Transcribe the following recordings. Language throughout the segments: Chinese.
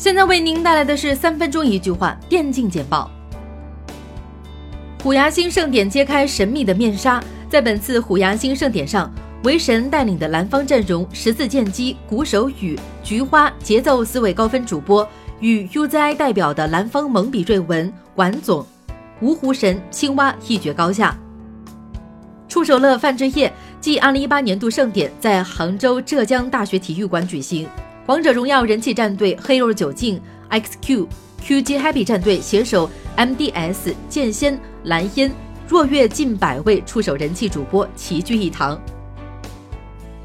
现在为您带来的是三分钟一句话电竞简报。虎牙新盛典揭开神秘的面纱，在本次虎牙新盛典上，韦神带领的蓝方阵容：十字剑姬、鼓手雨、菊花、节奏四位高分主播，与 UZI 代表的蓝方蒙比瑞文、管总、芜湖神、青蛙一决高下。触手乐范志业继2018年度盛典在杭州浙江大学体育馆举行。王者荣耀人气战队黑肉九镜、XQ、QG Happy 战队携手 MDS、剑仙、蓝烟、若月近百位触手人气主播齐聚一堂。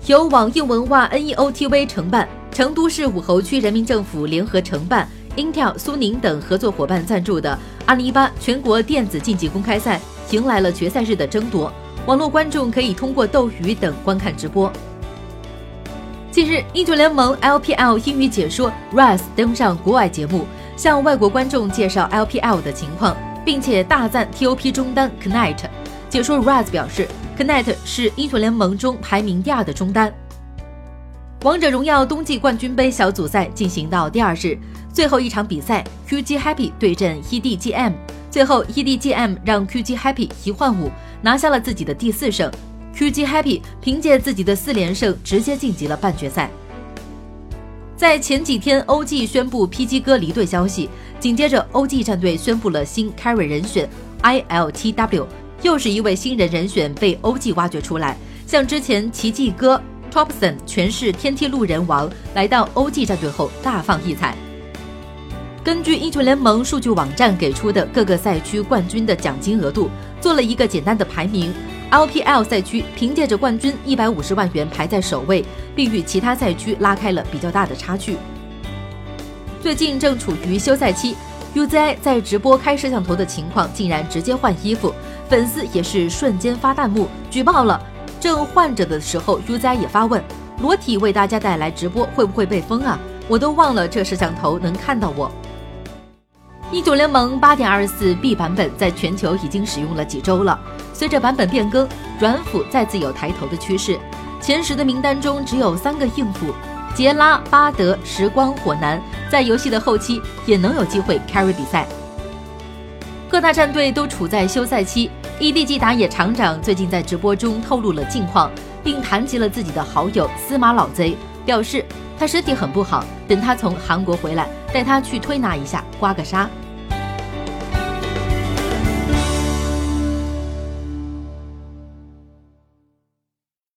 由网易文化、NEO TV 承办，成都市武侯区人民政府联合承办，Intel、苏宁等合作伙伴赞助的2018全国电子竞技公开赛迎来了决赛日的争夺，网络观众可以通过斗鱼等观看直播。近日，英雄联盟 LPL 英语解说 RAS 登上国外节目，向外国观众介绍 LPL 的情况，并且大赞 TOP 中单 Knight。解说 RAS 表示，Knight 是英雄联盟中排名第二的中单。王者荣耀冬季冠军杯小组赛进行到第二日，最后一场比赛，QG Happy 对阵 EDGM，最后 EDGM 让 QG Happy 一换五，拿下了自己的第四胜。QG Happy 凭借自己的四连胜，直接晋级了半决赛。在前几天，OG 宣布 PG 哥离队消息，紧接着 OG 战队宣布了新 Carry 人选 ILTW，又是一位新人人选被 OG 挖掘出来，像之前奇迹哥 Topson 诠释天梯路人王来到 OG 战队后大放异彩。根据英雄联盟数据网站给出的各个赛区冠军的奖金额度，做了一个简单的排名。LPL 赛区凭借着冠军一百五十万元排在首位，并与其他赛区拉开了比较大的差距。最近正处于休赛期，UZI 在直播开摄像头的情况竟然直接换衣服，粉丝也是瞬间发弹幕举报了。正换着的时候，UZI 也发问：裸体为大家带来直播会不会被封啊？我都忘了这摄像头能看到我。英雄联盟八点二四 B 版本在全球已经使用了几周了。随着版本变更，软辅再次有抬头的趋势。前十的名单中只有三个硬辅，杰拉、巴德、时光、火男，在游戏的后期也能有机会 carry 比赛。各大战队都处在休赛期，EDG 打野厂长最近在直播中透露了近况，并谈及了自己的好友司马老贼，表示他身体很不好，等他从韩国回来，带他去推拿一下，刮个痧。